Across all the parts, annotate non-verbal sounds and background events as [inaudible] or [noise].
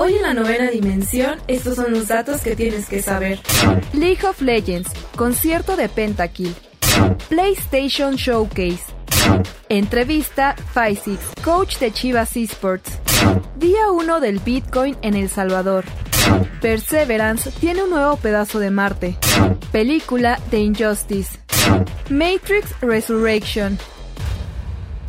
Hoy en la novena dimensión, estos son los datos que tienes que saber. League of Legends, concierto de Pentakill. PlayStation Showcase. Entrevista Faisix, coach de Chivas Esports. Día 1 del Bitcoin en El Salvador. Perseverance tiene un nuevo pedazo de Marte. Película The Injustice. Matrix Resurrection.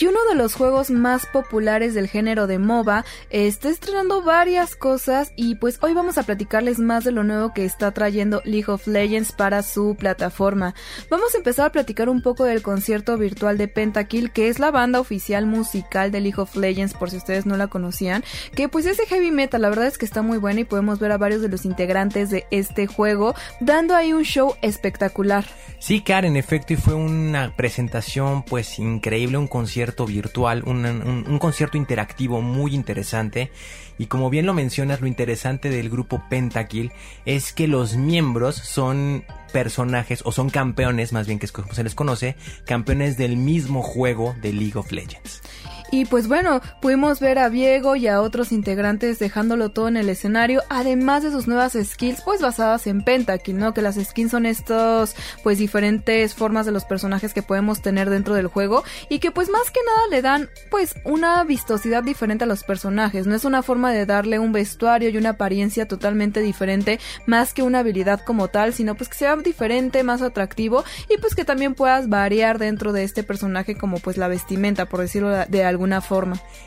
Y uno de los juegos más populares del género de MOBA está estrenando varias cosas y pues hoy vamos a platicarles más de lo nuevo que está trayendo League of Legends para su plataforma. Vamos a empezar a platicar un poco del concierto virtual de Pentakill, que es la banda oficial musical de League of Legends, por si ustedes no la conocían, que pues es de heavy metal, la verdad es que está muy buena y podemos ver a varios de los integrantes de este juego dando ahí un show espectacular. Sí, Car, en efecto, y fue una presentación pues increíble, un concierto virtual, un, concierto interactivo muy interesante. Y como bien lo mencionas, lo interesante del grupo Pentakill es que los miembros son personajes o son campeones, más bien que se les conoce, campeones del mismo juego de League of Legends. Y pues bueno, pudimos ver a Diego y a otros integrantes dejándolo todo en el escenario, además de sus nuevas skills, pues basadas en Pentakill, ¿no? Que las skins son estos, pues diferentes formas de los personajes que podemos tener dentro del juego y que pues más que nada le dan pues una vistosidad diferente a los personajes, no es una forma de darle un vestuario y una apariencia totalmente diferente más que una habilidad como tal, sino pues que sea diferente, más atractivo y pues que también puedas variar dentro de este personaje como pues la vestimenta, por decirlo de algo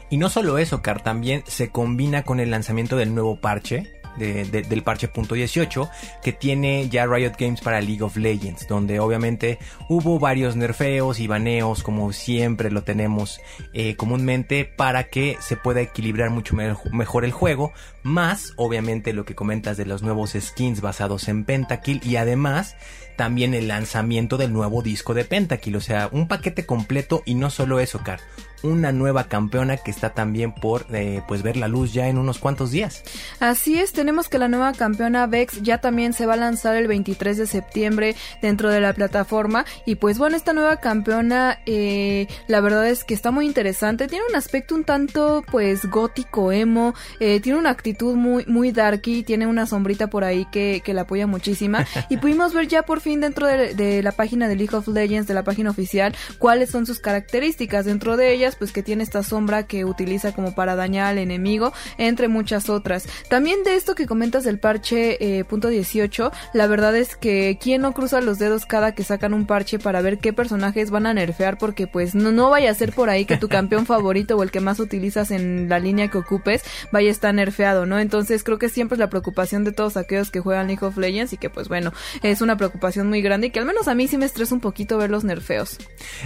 Y no solo eso, Car, también se combina con el lanzamiento del nuevo parche, del parche .18 que tiene ya Riot Games para League of Legends, donde obviamente hubo varios nerfeos y baneos como siempre lo tenemos eh, comúnmente para que se pueda equilibrar mucho mejor el juego, más obviamente lo que comentas de los nuevos skins basados en Pentakill y además también el lanzamiento del nuevo disco de Pentakill, o sea, un paquete completo y no solo eso, Car, una nueva campeona que está también por eh, pues ver la luz ya en unos cuantos días. Así es, tenemos que la nueva campeona Vex ya también se va a lanzar el 23 de septiembre dentro de la plataforma. Y pues bueno, esta nueva campeona eh, la verdad es que está muy interesante, tiene un aspecto un tanto pues gótico, emo, eh, tiene una actitud muy muy darky, tiene una sombrita por ahí que, que la apoya muchísima. [laughs] Y pudimos ver ya por fin dentro de, de la página de League of Legends, de la página oficial, cuáles son sus características, dentro de ellas pues que tiene esta sombra que utiliza como para dañar al enemigo, entre muchas otras. También de esto que comentas del parche eh, punto 18, la verdad es que quien no cruza los dedos cada que sacan un parche para ver qué personajes van a nerfear, porque pues no, no vaya a ser por ahí que tu campeón [laughs] favorito o el que más utilizas en la línea que ocupes vaya a estar nerfeado, ¿no? Entonces creo que siempre es la preocupación de todos aquellos que juegan League of Legends y que pues bueno, es una preocupación muy grande y que al menos a mí sí me estresa un poquito ver los nerfeos.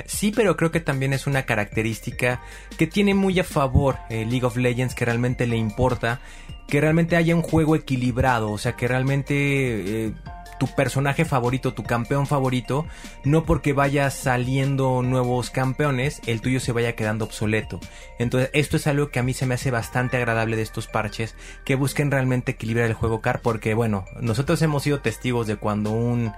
Sí, pero creo que también es una característica que tiene muy a favor eh, League of Legends, que realmente le importa, que realmente haya un juego equilibrado, o sea, que realmente... Eh, tu personaje favorito, tu campeón favorito, no porque vaya saliendo nuevos campeones, el tuyo se vaya quedando obsoleto. Entonces, esto es algo que a mí se me hace bastante agradable de estos parches, que busquen realmente equilibrar el juego car, porque bueno, nosotros hemos sido testigos de cuando un,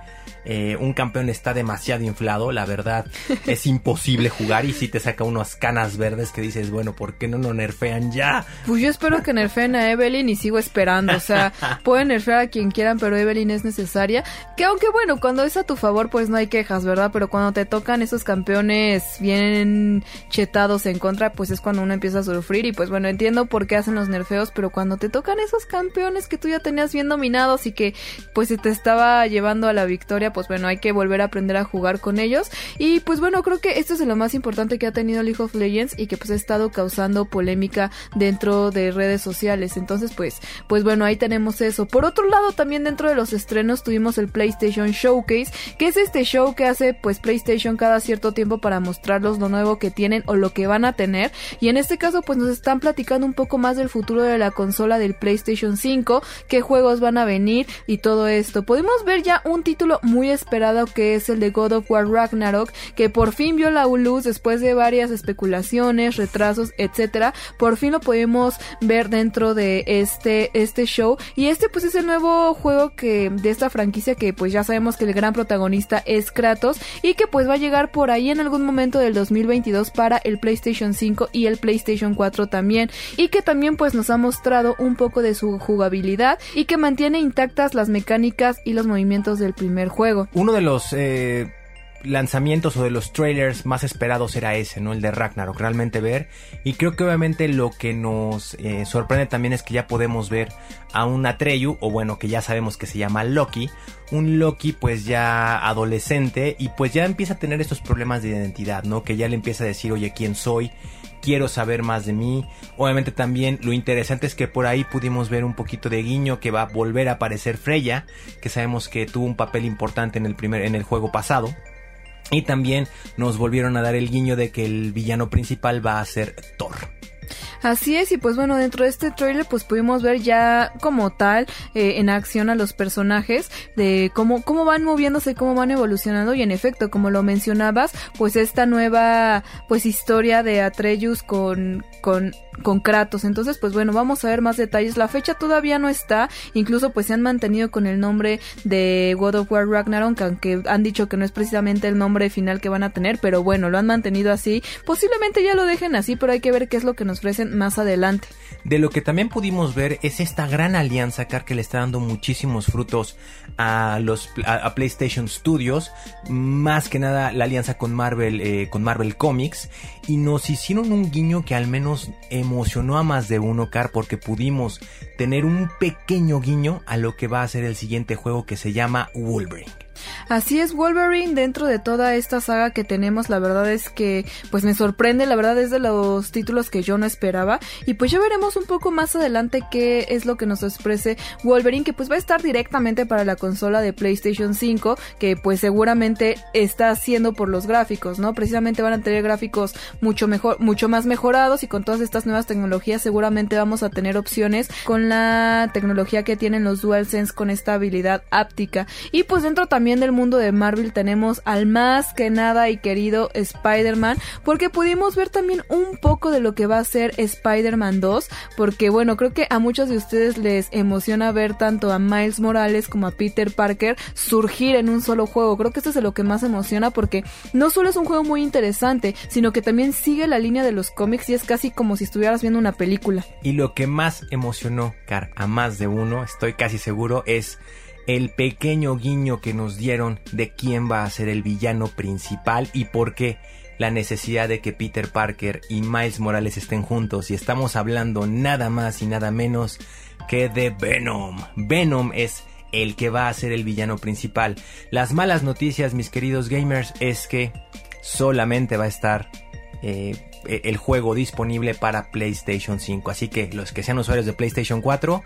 eh, un campeón está demasiado inflado, la verdad [laughs] es imposible jugar y si te saca unas canas verdes que dices, bueno, ¿por qué no lo nerfean ya? Pues yo espero que nerfeen a Evelyn y sigo esperando, o sea, [laughs] pueden nerfear a quien quieran, pero Evelyn es necesaria Que aunque bueno, cuando es a tu favor, pues no hay quejas, ¿verdad? Pero cuando te tocan esos campeones bien chetados en contra, pues es cuando uno empieza a sufrir. Y pues bueno, entiendo por qué hacen los nerfeos, pero cuando te tocan esos campeones que tú ya tenías bien dominados y que pues se te estaba llevando a la victoria, pues bueno, hay que volver a aprender a jugar con ellos. Y pues bueno, creo que esto es lo más importante que ha tenido League of Legends y que pues ha estado causando polémica dentro de redes sociales. Entonces, pues, pues bueno, ahí tenemos eso. Por otro lado, también dentro de los estrenos tuvimos el PlayStation Showcase, que es este show que hace pues PlayStation cada cierto tiempo para mostrarlos lo nuevo que tienen o lo que van a tener. Y en este caso, pues nos están platicando un poco más del futuro de la consola del PlayStation 5, qué juegos van a venir y todo esto. Podemos ver ya un título muy esperado que es el de God of War Ragnarok, que por fin vio la luz después de varias especulaciones, retrasos, etcétera. Por fin lo podemos ver dentro de este este show y este pues es el nuevo juego que de esta franquicia que pues ya sabemos que el gran protagonista es Kratos y que pues va a llegar por ahí en algún momento del 2022 para el PlayStation 5 y el PlayStation 4 también y que también pues nos ha mostrado un poco de su jugabilidad y que mantiene intactas las mecánicas y los movimientos del primer juego. Uno de los eh, lanzamientos o de los trailers más esperados era ese, ¿no? El de Ragnarok, realmente ver. Y creo que obviamente lo que nos eh, sorprende también es que ya podemos ver a un Atreyu, o bueno, que ya sabemos que se llama Loki. Un Loki pues ya adolescente y pues ya empieza a tener estos problemas de identidad, ¿no? Que ya le empieza a decir, oye, ¿quién soy? quiero saber más de mí. Obviamente también lo interesante es que por ahí pudimos ver un poquito de guiño que va a volver a aparecer Freya, que sabemos que tuvo un papel importante en el primer en el juego pasado. Y también nos volvieron a dar el guiño de que el villano principal va a ser Thor. Así es, y pues bueno, dentro de este trailer pues pudimos ver ya como tal eh, en acción a los personajes, de cómo, cómo van moviéndose, cómo van evolucionando y en efecto, como lo mencionabas, pues esta nueva pues historia de Atreus con, con con Kratos. Entonces, pues bueno, vamos a ver más detalles. La fecha todavía no está, incluso pues se han mantenido con el nombre de God of War Ragnarok, aunque han dicho que no es precisamente el nombre final que van a tener, pero bueno, lo han mantenido así. Posiblemente ya lo dejen así, pero hay que ver qué es lo que nos ofrecen más adelante. De lo que también pudimos ver es esta gran alianza, Car, que le está dando muchísimos frutos a los a, PlayStation Studios, más que nada la alianza con Marvel, eh, con Marvel Comics, y nos hicieron un guiño que al menos emocionó a más de uno, Car, porque pudimos tener un pequeño guiño a lo que va a ser el siguiente juego que se llama Wolverine. Así es, Wolverine dentro de toda esta saga que tenemos, la verdad es que pues me sorprende, la verdad es de los títulos que yo no esperaba y pues ya veremos un poco más adelante qué es lo que nos exprese Wolverine que pues va a estar directamente para la consola de PlayStation 5 que pues seguramente está haciendo por los gráficos, ¿no? Precisamente van a tener gráficos mucho mejor, mucho más mejorados y con todas estas nuevas tecnologías seguramente vamos a tener opciones con la tecnología que tienen los DualSense con esta habilidad áptica y pues dentro también del mundo de Marvel tenemos al más que nada y querido Spider-Man, porque pudimos ver también un poco de lo que va a ser Spider-Man 2, porque bueno, creo que a muchos de ustedes les emociona ver tanto a Miles Morales como a Peter Parker surgir en un solo juego. Creo que esto es lo que más emociona porque no solo es un juego muy interesante, sino que también sigue la línea de los cómics y es casi como si estuvieras viendo una película. Y lo que más emocionó, Car, a más de uno, estoy casi seguro, es el pequeño guiño que nos dieron de quién va a ser el villano principal y por qué la necesidad de que Peter Parker y Miles Morales estén juntos y estamos hablando nada más y nada menos que de Venom. Venom es el que va a ser el villano principal. Las malas noticias, mis queridos gamers, es que solamente va a estar eh, el juego disponible para PlayStation 5. Así que los que sean usuarios de PlayStation 4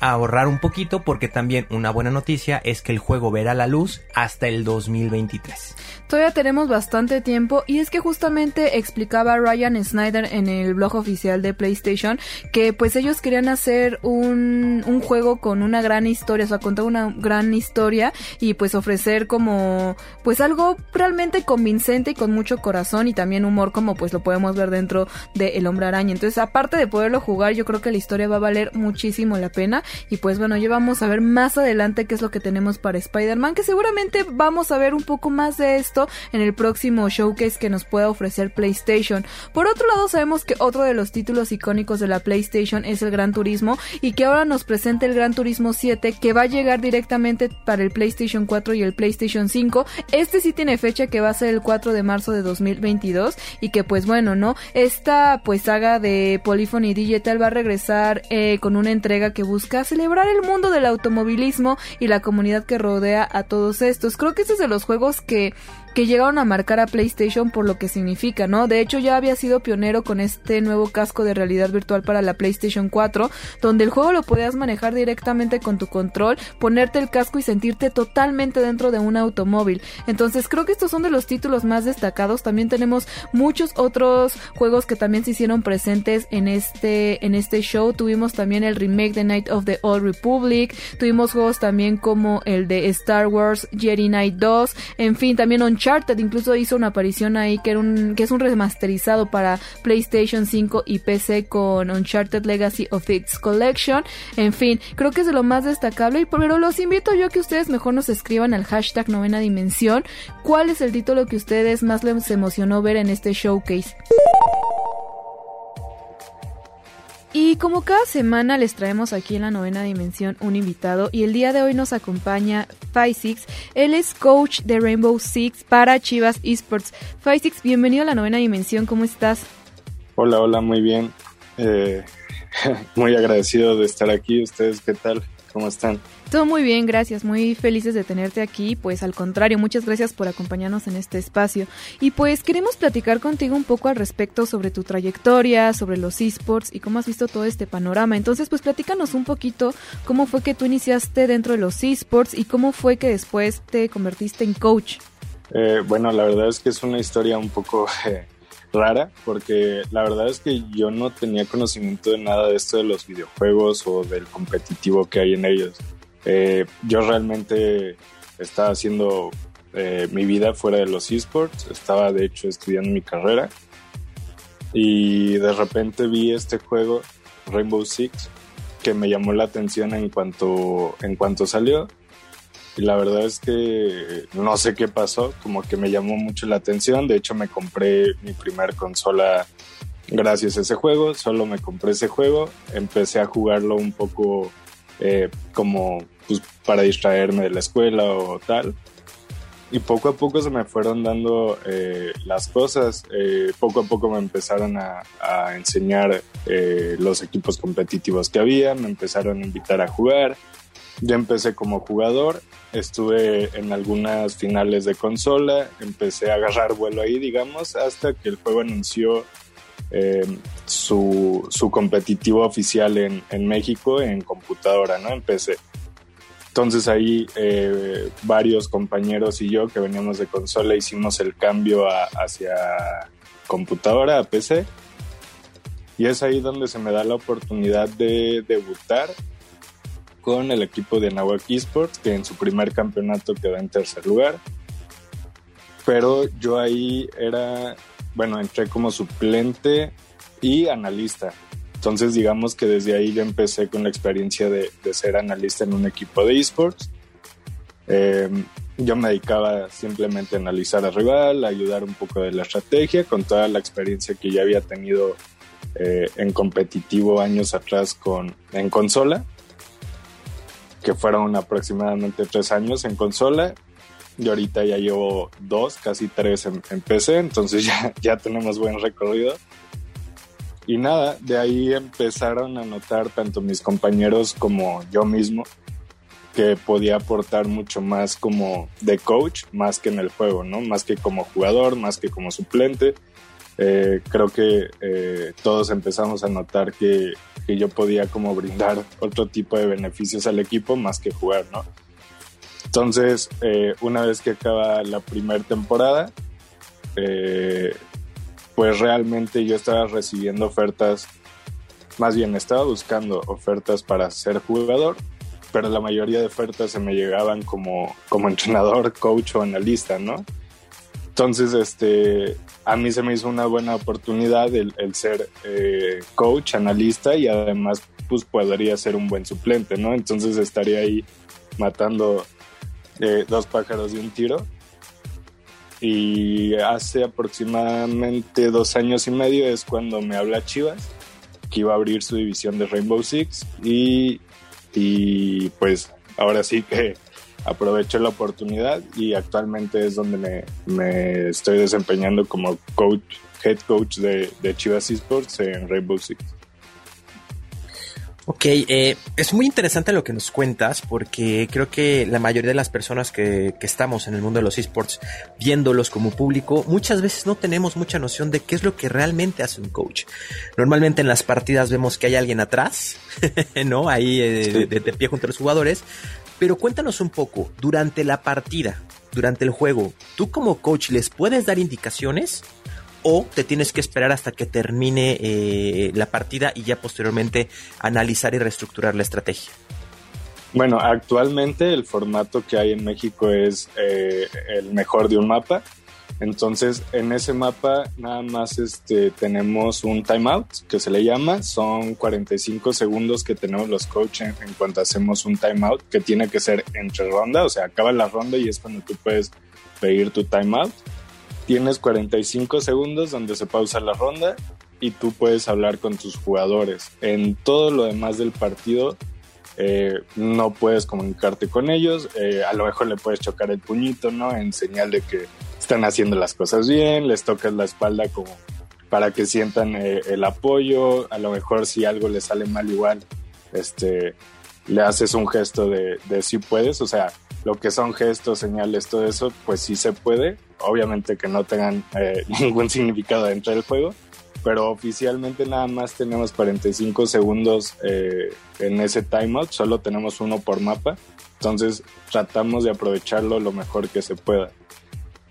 ahorrar un poquito porque también una buena noticia es que el juego verá la luz hasta el 2023. Todavía tenemos bastante tiempo y es que justamente explicaba Ryan Snyder en el blog oficial de PlayStation que pues ellos querían hacer un, un juego con una gran historia, o sea, contar una gran historia y pues ofrecer como pues algo realmente convincente y con mucho corazón y también humor como pues lo podemos ver dentro de El Hombre Araña. Entonces, aparte de poderlo jugar, yo creo que la historia va a valer muchísimo la pena. Y pues bueno, ya vamos a ver más adelante qué es lo que tenemos para Spider-Man, que seguramente vamos a ver un poco más de esto en el próximo showcase que nos pueda ofrecer PlayStation. Por otro lado, sabemos que otro de los títulos icónicos de la PlayStation es el Gran Turismo y que ahora nos presenta el Gran Turismo 7 que va a llegar directamente para el PlayStation 4 y el PlayStation 5. Este sí tiene fecha que va a ser el 4 de marzo de 2022 y que pues bueno, ¿no? Esta pues saga de Polyphony Digital va a regresar eh, con una entrega que busca celebrar el mundo del automovilismo y la comunidad que rodea a todos estos. Creo que este es de los juegos que que llegaron a marcar a PlayStation por lo que significa, ¿no? De hecho ya había sido pionero con este nuevo casco de realidad virtual para la PlayStation 4, donde el juego lo podías manejar directamente con tu control, ponerte el casco y sentirte totalmente dentro de un automóvil. Entonces creo que estos son de los títulos más destacados. También tenemos muchos otros juegos que también se hicieron presentes en este en este show. Tuvimos también el remake de Night of the Old Republic, tuvimos juegos también como el de Star Wars Jedi Knight 2, en fin, también Uncharted incluso hizo una aparición ahí que, es un remasterizado para PlayStation 5 y PC con Uncharted Legacy of Its Collection. En fin, creo que es de lo más destacable, pero los invito yo a que ustedes mejor nos escriban al hashtag novena dimensión cuál es el título que ustedes más les emocionó ver en este showcase. Y como cada semana les traemos aquí en la novena dimensión un invitado y el día de hoy nos acompaña Six. Él es coach de Rainbow Six para Chivas Esports. Six, bienvenido a la novena dimensión, ¿cómo estás? Hola, hola, muy bien. Eh, [laughs] muy agradecido de estar aquí. ¿Ustedes qué tal? ¿Cómo están? Todo muy bien, gracias. Muy felices de tenerte aquí. Pues al contrario, muchas gracias por acompañarnos en este espacio. Y pues queremos platicar contigo un poco al respecto sobre tu trayectoria, sobre los esports y cómo has visto todo este panorama. Entonces, pues platícanos un poquito cómo fue que tú iniciaste dentro de los esports y cómo fue que después te convertiste en coach. Eh, bueno, la verdad es que es una historia un poco [laughs] eh, rara porque la verdad es que yo no tenía conocimiento de nada de esto de los videojuegos o del competitivo que hay en ellos. Eh, yo realmente estaba haciendo eh, mi vida fuera de los esports, estaba de hecho estudiando mi carrera y de repente vi este juego, Rainbow Six, que me llamó la atención en cuanto, en cuanto salió. Y la verdad es que no sé qué pasó, como que me llamó mucho la atención. De hecho, me compré mi primer consola gracias a ese juego. Solo me compré ese juego. Empecé a jugarlo un poco eh, como pues, para distraerme de la escuela o tal. Y poco a poco se me fueron dando eh, las cosas. Eh, poco a poco me empezaron a, enseñar los equipos competitivos que había, me empezaron a invitar a jugar. Yo empecé como jugador, estuve en algunas finales de consola, empecé a agarrar vuelo ahí, digamos, hasta que el juego anunció eh, su, su, competitivo oficial en, en, México en computadora, ¿no? En PC. Entonces ahí eh, varios compañeros y yo que veníamos de consola hicimos el cambio hacia computadora, a PC. Y es ahí donde se me da la oportunidad de debutar con el equipo de Nahuac Esports, que en su primer campeonato quedó en tercer lugar. Pero yo ahí era bueno, entré como suplente y analista. Entonces digamos que desde ahí yo empecé con la experiencia de, ser analista en un equipo de esports. Em, yo me dedicaba simplemente a analizar al rival, a ayudar un poco de la estrategia, con toda la experiencia que ya había tenido eh, en competitivo años atrás con, en consola, que fueron aproximadamente tres años en consola yo ahorita ya llevo dos, casi tres en, PC, entonces [laughs] ya, ya tenemos buen recorrido. Y nada, de ahí empezaron a notar tanto mis compañeros como yo mismo que podía aportar mucho más como de coach, más que en el juego, ¿no? Más que como jugador, más que como suplente. Eh, creo que eh, todos empezamos a notar que, que, yo podía como brindar otro tipo de beneficios al equipo más que jugar, ¿no? Entonces, eh, una vez que acaba la primera temporada, eh, pues realmente yo estaba recibiendo ofertas, más bien estaba buscando ofertas para ser jugador, pero la mayoría de ofertas se me llegaban como, como entrenador, coach o analista, ¿no? Entonces, este, a mí se me hizo una buena oportunidad el, ser eh, coach, analista y además pues podría ser un buen suplente, ¿no? Entonces estaría ahí matando eh, dos pájaros de un tiro. Y hace aproximadamente dos años y medio es cuando me habla Chivas que iba a abrir su división de Rainbow Six y, y pues ahora sí que aproveché la oportunidad y actualmente es donde me, estoy desempeñando como coach, head coach de, de Chivas Esports en Rainbow Six. Ok, eh, es muy interesante lo que nos cuentas porque creo que la mayoría de las personas que, que, estamos en el mundo de los esports viéndolos como público, muchas veces no tenemos mucha noción de qué es lo que realmente hace un coach. Normalmente en las partidas vemos que hay alguien atrás, [laughs] ¿no? Ahí eh, de, de, pie junto a los jugadores, pero cuéntanos un poco, durante la partida, durante el juego, ¿tú como coach les puedes dar indicaciones? ¿O te tienes que esperar hasta que termine eh, la partida y ya posteriormente analizar y reestructurar la estrategia? Bueno, actualmente el formato que hay en México es eh, el mejor de un mapa. Entonces, en ese mapa nada más este, tenemos un timeout que se le llama. Son 45 segundos que tenemos los coaches en, cuanto hacemos un timeout, que tiene que ser entre ronda, o sea, acaba la ronda y es cuando tú puedes pedir tu timeout. Tienes 45 segundos donde se pausa la ronda y tú puedes hablar con tus jugadores. En todo lo demás del partido eh, no puedes comunicarte con ellos, eh, a lo mejor le puedes chocar el puñito, ¿no? En señal de que están haciendo las cosas bien, les tocas la espalda como para que sientan eh, el apoyo, a lo mejor si algo les sale mal igual, este, le haces un gesto de, de si puedes, o sea, lo que son gestos, señales, todo eso, pues sí se puede, obviamente que no tengan eh, [laughs] ningún significado dentro del juego, pero oficialmente nada más tenemos 45 segundos eh, en ese timeout, solo tenemos uno por mapa, entonces tratamos de aprovecharlo lo mejor que se pueda.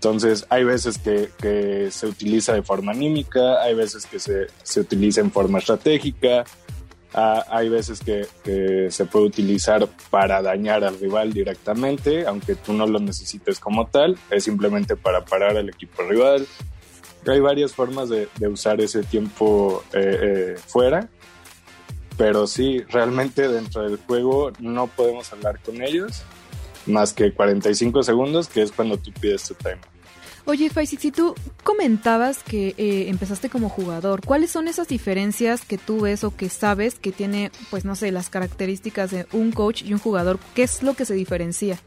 Entonces, hay veces que, se utiliza de forma anímica, hay veces que se, utiliza en forma estratégica, hay veces que, se puede utilizar para dañar al rival directamente, aunque tú no lo necesites como tal, es simplemente para parar al equipo rival. Hay varias formas de, usar ese tiempo eh, eh, fuera, pero sí, realmente dentro del juego no podemos hablar con ellos más que 45 segundos, que es cuando tú pides tu tema. Oye, Faisix, si tú comentabas que eh, empezaste como jugador, ¿cuáles son esas diferencias que tú ves o que sabes que tiene, pues no sé, las características de un coach y un jugador? ¿Qué es lo que se diferencia?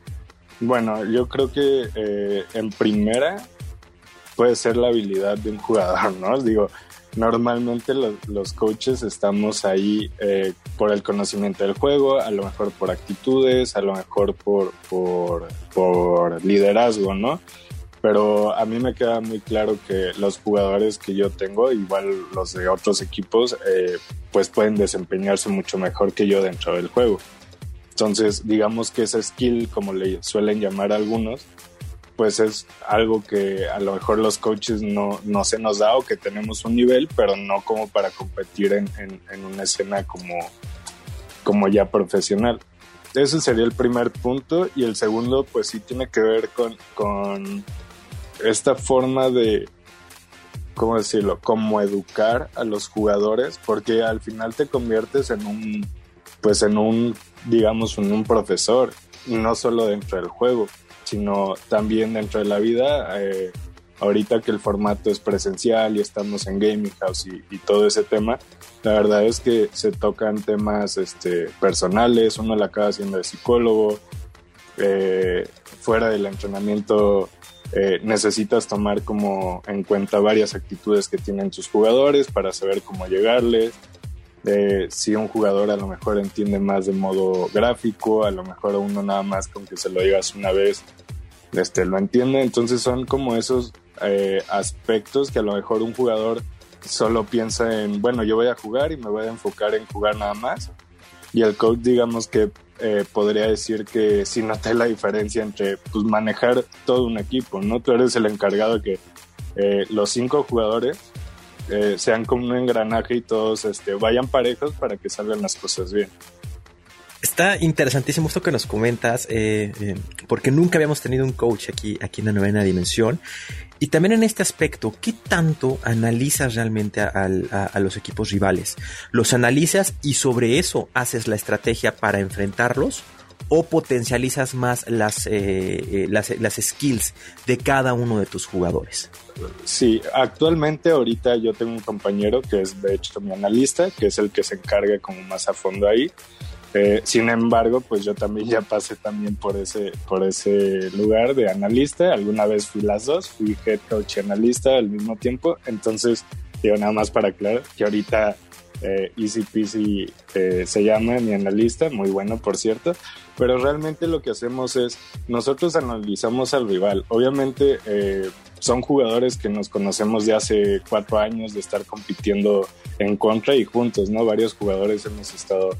Bueno, yo creo que eh, en primera puede ser la habilidad de un jugador, ¿no? Digo, normalmente los, coaches estamos ahí eh, por el conocimiento del juego, a lo mejor por actitudes, a lo mejor por, por, por liderazgo, ¿no? Pero a mí me queda muy claro que los jugadores que yo tengo, igual los de otros equipos, eh, pues pueden desempeñarse mucho mejor que yo dentro del juego. Entonces, digamos que ese skill, como le suelen llamar algunos, pues es algo que a lo mejor los coaches no, no se nos da o que tenemos un nivel, pero no como para competir en, en, una escena como, como ya profesional. Ese sería el primer punto y el segundo pues sí tiene que ver con, con esta forma de, ¿cómo decirlo? Como educar a los jugadores porque al final te conviertes en un, pues en un, digamos, en un profesor no solo dentro del juego sino también dentro de la vida. Eh, ahorita que el formato es presencial y estamos en Gaming House y, todo ese tema, la verdad es que se tocan temas este, personales, uno la acaba haciendo de psicólogo, eh, fuera del entrenamiento eh, necesitas tomar como en cuenta varias actitudes que tienen tus jugadores para saber cómo llegarles. Si un jugador a lo mejor entiende más de modo gráfico, a lo mejor uno nada más con que se lo digas una vez este, lo entiende. Entonces son como esos eh, aspectos que a lo mejor un jugador solo piensa en, bueno, yo voy a jugar y me voy a enfocar en jugar nada más. Y el coach, digamos que eh, podría decir que sí noté la diferencia entre pues, manejar todo un equipo, ¿no? Tú eres el encargado de que eh, los cinco jugadores sean como un engranaje y todos este, vayan parejos para que salgan las cosas bien. Está interesantísimo esto que nos comentas, eh, eh, porque nunca habíamos tenido un coach aquí, aquí en la novena dimensión. Y también en este aspecto, ¿qué tanto analizas realmente a, los equipos rivales? ¿Los analizas y sobre eso haces la estrategia para enfrentarlos? ¿O potencializas más las, eh, eh, las, las skills de cada uno de tus jugadores? Sí, actualmente ahorita yo tengo un compañero que es de hecho mi analista, que es el que se encarga como más a fondo ahí. Eh, sin embargo, pues yo también ya pasé también por ese, por ese lugar de analista. Alguna vez fui las dos, fui head coach y analista al mismo tiempo. Entonces, digo nada más para aclarar que ahorita eh, Easy Peasy eh, se llama mi analista, muy bueno por cierto, pero realmente lo que hacemos es, nosotros analizamos al rival. Obviamente eh, son jugadores que nos conocemos de hace cuatro años de estar compitiendo en contra y juntos, ¿no? Varios jugadores hemos estado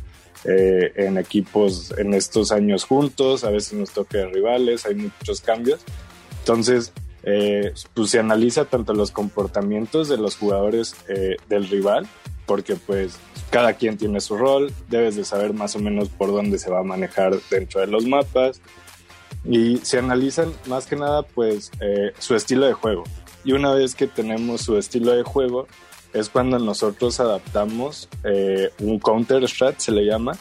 eh, en equipos en estos años juntos, a veces nos toca rivales, hay muchos cambios. Entonces, pues se analiza tanto los comportamientos de los jugadores del rival, porque pues cada quien tiene su rol, debes de saber más o menos por dónde se va a manejar dentro de los mapas, y se analizan más que nada pues su estilo de juego. Y una vez que tenemos su estilo de juego, es cuando nosotros adaptamos eh, un counter strat, se le llama,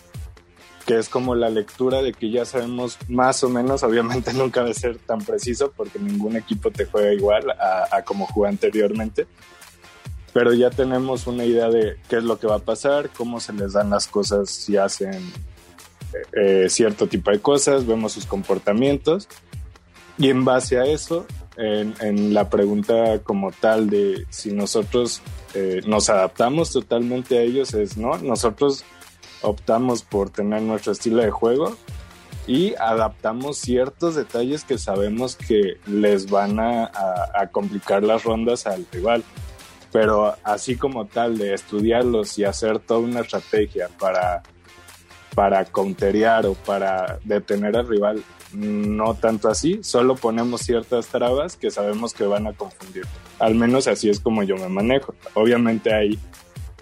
que es como la lectura de que ya sabemos más o menos, [laughs] obviamente nunca va a ser tan preciso porque ningún equipo te juega igual a, como jugó anteriormente, pero ya tenemos una idea de qué es lo que va a pasar, cómo se les dan las cosas si hacen eh, cierto tipo de cosas, vemos sus comportamientos y en base a eso en, la pregunta como tal de si nosotros eh, nos adaptamos totalmente a ellos, es no, nosotros optamos por tener nuestro estilo de juego y adaptamos ciertos detalles que sabemos que les van a, complicar las rondas al rival. Pero así como tal de estudiarlos y hacer toda una estrategia para, para counterear o para detener al rival, no tanto así, solo ponemos ciertas trabas que sabemos que van a confundir. Al menos así es como yo me manejo. Obviamente hay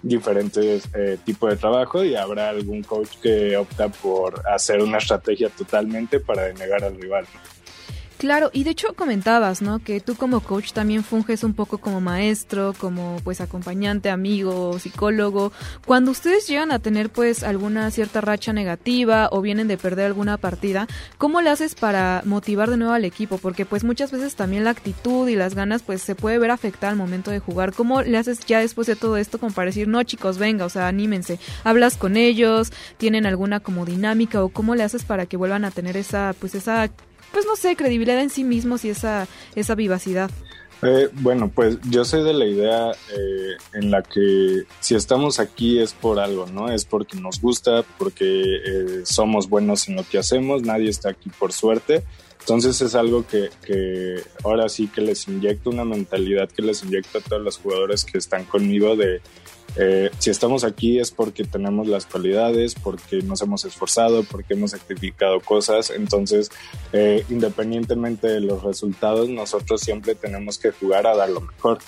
diferentes eh, tipos de trabajo y habrá algún coach que opta por hacer una estrategia totalmente para denegar al rival. Claro, y de hecho comentabas, ¿no? Que tú como coach también funges un poco como maestro, como pues acompañante, amigo, psicólogo. Cuando ustedes llegan a tener pues alguna cierta racha negativa o vienen de perder alguna partida, ¿cómo le haces para motivar de nuevo al equipo? Porque pues muchas veces también la actitud y las ganas pues se puede ver afectada al momento de jugar. ¿Cómo le haces ya después de todo esto como para decir, no chicos, venga, o sea, anímense? ¿Hablas con ellos? ¿Tienen alguna como dinámica o cómo le haces para que vuelvan a tener esa pues esa pues no sé, credibilidad en sí mismos y esa, esa vivacidad. Eh, bueno, pues yo soy de la idea eh, en la que si estamos aquí es por algo, ¿no? Es porque nos gusta, porque eh, somos buenos en lo que hacemos, nadie está aquí por suerte. Entonces es algo que, que ahora sí que les inyecto una mentalidad que les inyecto a todos los jugadores que están conmigo de eh, si estamos aquí es porque tenemos las cualidades, porque nos hemos esforzado, porque hemos sacrificado cosas. Entonces, eh, independientemente de los resultados, nosotros siempre tenemos que jugar a dar lo mejor.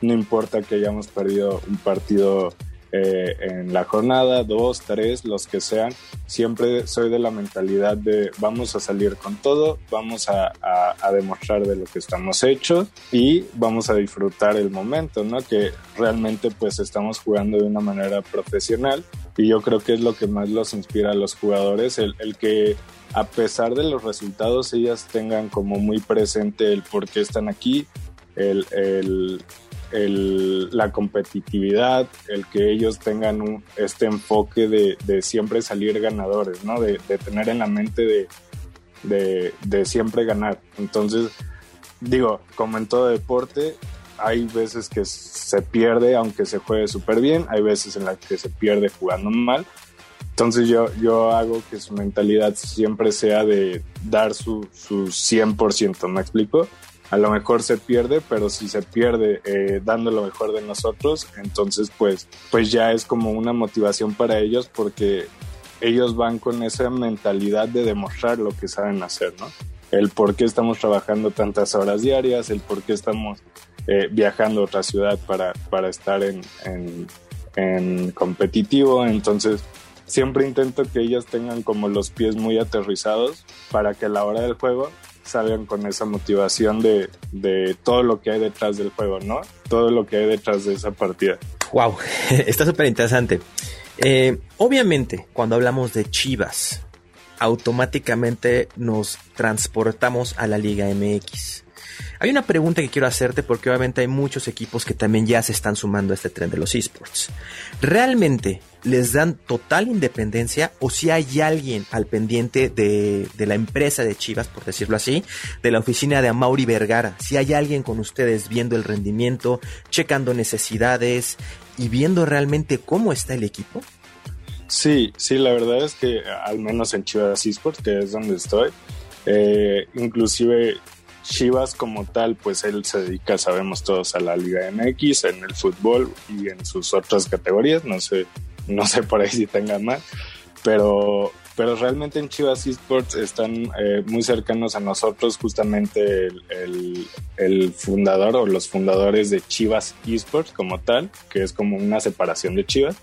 No importa que hayamos perdido un partido eh, en la jornada, dos, tres, los que sean, siempre soy de la mentalidad de vamos a salir con todo, vamos a, demostrar de lo que estamos hechos y vamos a disfrutar el momento, ¿no? Que realmente pues estamos jugando de una manera profesional y yo creo que es lo que más los inspira a los jugadores, el, que a pesar de los resultados ellas tengan como muy presente el por qué están aquí, el, la competitividad, el que ellos tengan este enfoque de, siempre salir ganadores, ¿no? De, tener en la mente de, de, siempre ganar. Entonces, digo, como en todo deporte, hay veces que se pierde aunque se juegue súper bien, hay veces en las que se pierde jugando mal. Entonces yo, yo hago que su mentalidad siempre sea de dar su, su 100%, ¿me explico? A lo mejor se pierde, pero si se pierde eh, dando lo mejor de nosotros, entonces pues, pues ya es como una motivación para ellos porque ellos van con esa mentalidad de demostrar lo que saben hacer, ¿no? El por qué estamos trabajando tantas horas diarias, el por qué estamos eh, viajando a otra ciudad para, para estar en, en, en competitivo, entonces siempre intento que ellas tengan como los pies muy aterrizados para que a la hora del juego salgan con esa motivación de, de todo lo que hay detrás del juego, ¿no? Todo lo que hay detrás de esa partida. Wow, [laughs] está súper interesante. Eh, obviamente, cuando hablamos de Chivas, automáticamente nos transportamos a la Liga MX. Hay una pregunta que quiero hacerte porque obviamente hay muchos equipos que también ya se están sumando a este tren de los esports. ¿Realmente les dan total independencia o si hay alguien al pendiente de, de, la empresa de Chivas, por decirlo así, de la oficina de Amauri Vergara? Si hay alguien con ustedes viendo el rendimiento, checando necesidades y viendo realmente cómo está el equipo? Sí, sí, la verdad es que al menos en Chivas Esports, que es donde estoy, eh, inclusive Chivas como tal, pues él se dedica, sabemos todos, a la Liga MX, en el fútbol y en sus otras categorías, no sé, [laughs] no sé por ahí si tengan más, pero, pero realmente en Chivas Esports están eh, muy cercanos a nosotros, justamente el, el, fundador o los fundadores de Chivas Esports como tal, que es como una separación de Chivas.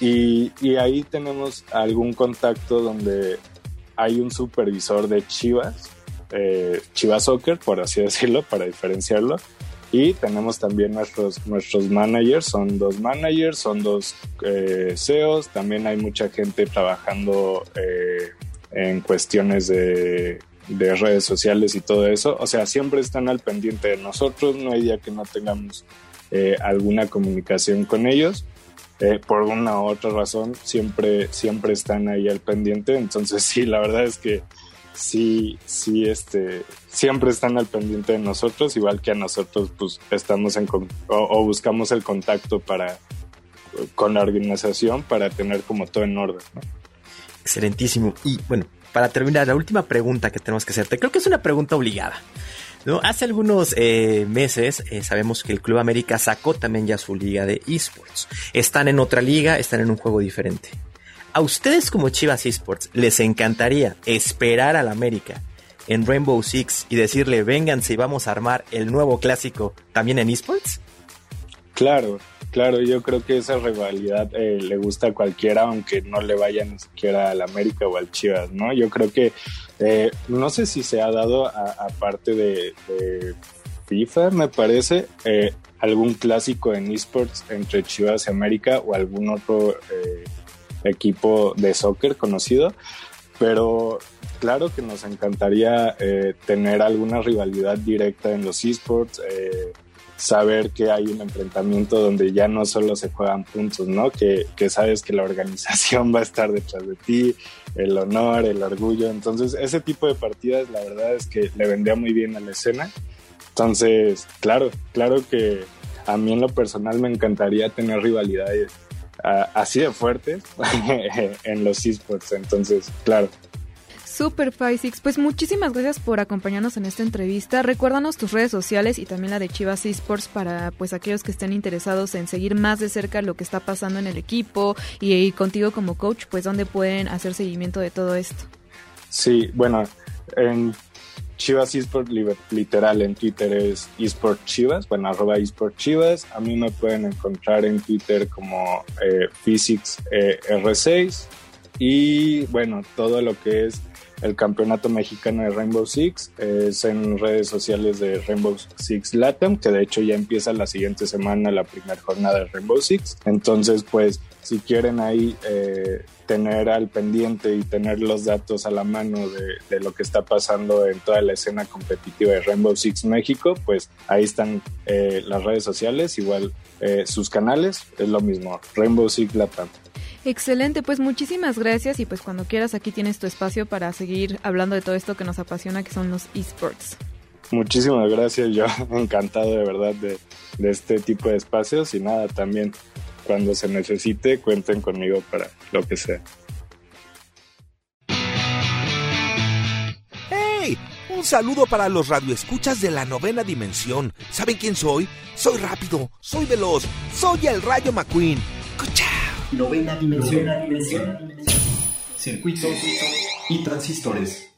Y, y ahí tenemos algún contacto donde hay un supervisor de Chivas eh, Chivas Soccer, por así decirlo, para diferenciarlo. Y tenemos también nuestros, nuestros managers, son dos managers, son dos eh, CEOs, también hay mucha gente trabajando eh, en cuestiones de, de, redes sociales y todo eso. O sea, siempre están al pendiente de nosotros, no hay día que no tengamos eh, alguna comunicación con ellos. Eh, por una u otra razón, siempre, siempre están ahí al pendiente. Entonces, [laughs] sí, la verdad es que sí, sí, este, siempre están al pendiente de nosotros, igual que a nosotros, pues estamos en, o, o, buscamos el contacto para, con la organización para tener como todo en orden. ¿no? Excelentísimo. Y bueno, para terminar, la última pregunta que tenemos que hacerte, creo que es una pregunta obligada. ¿no? Hace algunos eh, meses eh, sabemos que el Club América sacó también ya su liga de esports. Están en otra liga, están en un juego diferente. ¿A ustedes como Chivas Esports les encantaría esperar al América en Rainbow Six y decirle vénganse y vamos a armar el nuevo clásico también en esports? Claro, claro, yo creo que esa rivalidad eh, le gusta a cualquiera, aunque no le vaya ni siquiera al América o al Chivas, ¿no? Yo creo que, eh, no sé si se ha dado aparte de, de, FIFA, me parece, eh, algún clásico en esports entre Chivas y América o algún otro equipo de soccer conocido, pero claro que nos encantaría eh, tener alguna rivalidad directa en los esports, eh, saber que hay un enfrentamiento donde ya no solo se juegan puntos, ¿no? Que, que, sabes que la organización [laughs] va a estar detrás de ti, el honor, el orgullo. Entonces, ese tipo de partidas, la verdad es que le vendría muy bien a la escena. Entonces, claro, claro que a mí en lo personal me encantaría tener rivalidades uh, así de fuertes [laughs] en los esports. Entonces, claro. Super Six, pues muchísimas gracias por acompañarnos en esta entrevista. Recuérdanos tus redes sociales y también la de Chivas Esports para pues aquellos que estén interesados en seguir más de cerca lo que está pasando en el equipo y, y contigo como coach, pues dónde pueden hacer seguimiento de todo esto. Sí, bueno, en Chivas Esports literal en Twitter es eSport Chivas, bueno, arroba eSport Chivas. A mí me pueden encontrar en Twitter como eh, Physics eh, R6 y bueno, todo lo que es el campeonato mexicano de Rainbow Six es en redes sociales de Rainbow Six Latam, que de hecho ya empieza la siguiente semana la primera jornada de Rainbow Six. Entonces, pues, si quieren ahí eh, tener al pendiente y tener los datos a la mano de, lo que está pasando en toda la escena competitiva de Rainbow Six México, pues ahí están eh, las redes sociales, igual eh, sus canales, es lo mismo, Rainbow Six Latam. Excelente, pues muchísimas gracias y pues cuando quieras aquí tienes tu espacio para seguir hablando de todo esto que nos apasiona que son los esports. Muchísimas gracias, yo [laughs] encantado de verdad de, de este tipo de espacios y nada, también cuando se necesite cuenten conmigo para lo que sea. ¡Hey! Un saludo para los radioescuchas de la novena dimensión. ¿Saben quién soy? Soy rápido, soy veloz, soy el Rayo McQueen. Novena dimensión. Circuitos y transistores.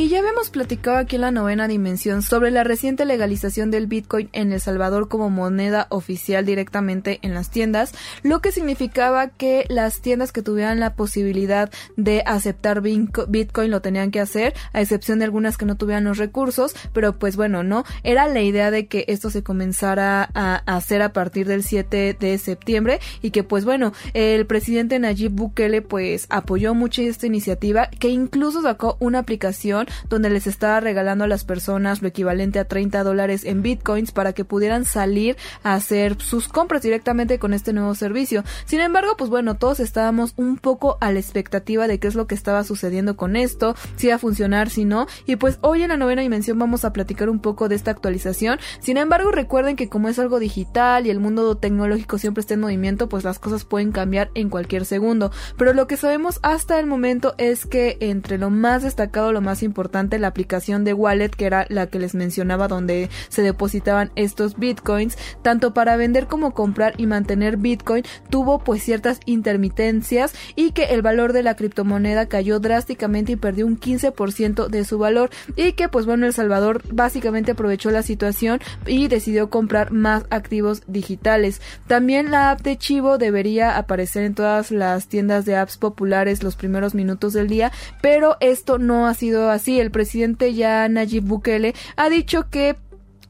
Y ya habíamos platicado aquí en la novena dimensión sobre la reciente legalización del Bitcoin en El Salvador como moneda oficial directamente en las tiendas, lo que significaba que las tiendas que tuvieran la posibilidad de aceptar Bitcoin lo tenían que hacer, a excepción de algunas que no tuvieran los recursos, pero pues bueno, no, era la idea de que esto se comenzara a hacer a partir del 7 de septiembre y que pues bueno, el presidente Nayib Bukele pues apoyó mucho esta iniciativa que incluso sacó una aplicación donde les estaba regalando a las personas lo equivalente a 30 dólares en bitcoins para que pudieran salir a hacer sus compras directamente con este nuevo servicio. Sin embargo, pues bueno, todos estábamos un poco a la expectativa de qué es lo que estaba sucediendo con esto, si iba a funcionar, si no. Y pues hoy en la novena dimensión vamos a platicar un poco de esta actualización. Sin embargo, recuerden que como es algo digital y el mundo tecnológico siempre está en movimiento, pues las cosas pueden cambiar en cualquier segundo. Pero lo que sabemos hasta el momento es que entre lo más destacado, lo más importante, la aplicación de Wallet, que era la que les mencionaba donde se depositaban estos bitcoins, tanto para vender como comprar y mantener bitcoin, tuvo pues ciertas intermitencias y que el valor de la criptomoneda cayó drásticamente y perdió un 15% de su valor y que pues bueno El Salvador básicamente aprovechó la situación y decidió comprar más activos digitales. También la app de Chivo debería aparecer en todas las tiendas de apps populares los primeros minutos del día, pero esto no ha sido así. El presidente ya Nayib Bukele ha dicho que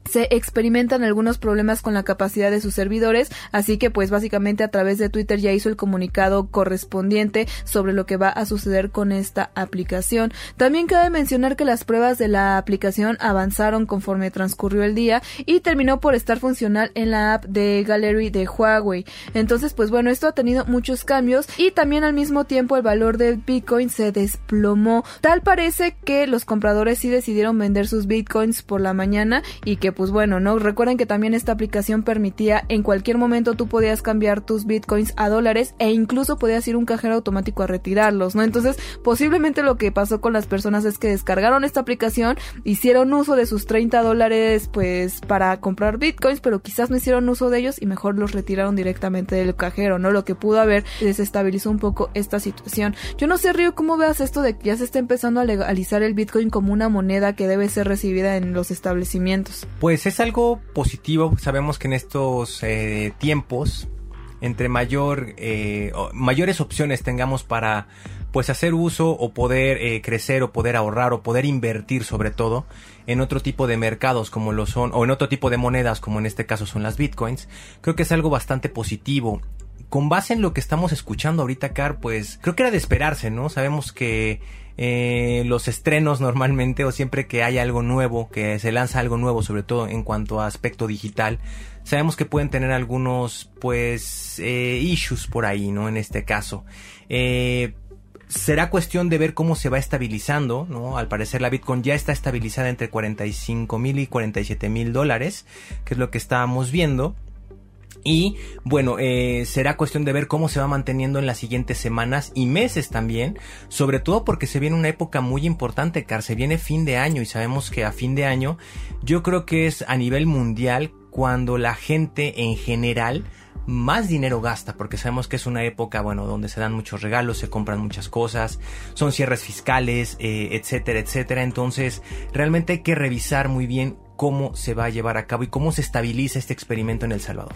se experimentan algunos problemas con la capacidad de sus servidores, así que pues básicamente a través de Twitter ya hizo el comunicado correspondiente sobre lo que va a suceder con esta aplicación. También cabe mencionar que las pruebas de la aplicación avanzaron conforme transcurrió el día y terminó por estar funcional en la app de Gallery de Huawei. Entonces pues bueno, esto ha tenido muchos cambios y también al mismo tiempo el valor del Bitcoin se desplomó. Tal parece que los compradores sí decidieron vender sus Bitcoins por la mañana y que pues bueno, ¿no? Recuerden que también esta aplicación permitía en cualquier momento tú podías cambiar tus bitcoins a dólares e incluso podías ir a un cajero automático a retirarlos, ¿no? Entonces, posiblemente lo que pasó con las personas es que descargaron esta aplicación, hicieron uso de sus 30 dólares pues para comprar bitcoins, pero quizás no hicieron uso de ellos y mejor los retiraron directamente del cajero, ¿no? Lo que pudo haber desestabilizó un poco esta situación. Yo no sé, Río, ¿cómo veas esto de que ya se está empezando a legalizar el bitcoin como una moneda que debe ser recibida en los establecimientos? Es algo positivo. Sabemos que en estos eh, tiempos, entre mayor, eh, mayores opciones tengamos para pues hacer uso o poder eh, crecer o poder ahorrar o poder invertir sobre todo en otro tipo de mercados como lo son o en otro tipo de monedas como en este caso son las bitcoins creo que es algo bastante positivo con base en lo que estamos escuchando ahorita Car pues creo que era de esperarse no sabemos que eh, los estrenos normalmente o siempre que hay algo nuevo, que se lanza algo nuevo, sobre todo en cuanto a aspecto digital, sabemos que pueden tener algunos pues eh, issues por ahí, ¿no? En este caso. Eh, será cuestión de ver cómo se va estabilizando, ¿no? Al parecer la Bitcoin ya está estabilizada entre 45 mil y 47 mil dólares, que es lo que estábamos viendo. Y bueno, eh, será cuestión de ver cómo se va manteniendo en las siguientes semanas y meses también, sobre todo porque se viene una época muy importante, Car, se viene fin de año y sabemos que a fin de año yo creo que es a nivel mundial cuando la gente en general más dinero gasta, porque sabemos que es una época, bueno, donde se dan muchos regalos, se compran muchas cosas, son cierres fiscales, eh, etcétera, etcétera. Entonces, realmente hay que revisar muy bien cómo se va a llevar a cabo y cómo se estabiliza este experimento en El Salvador.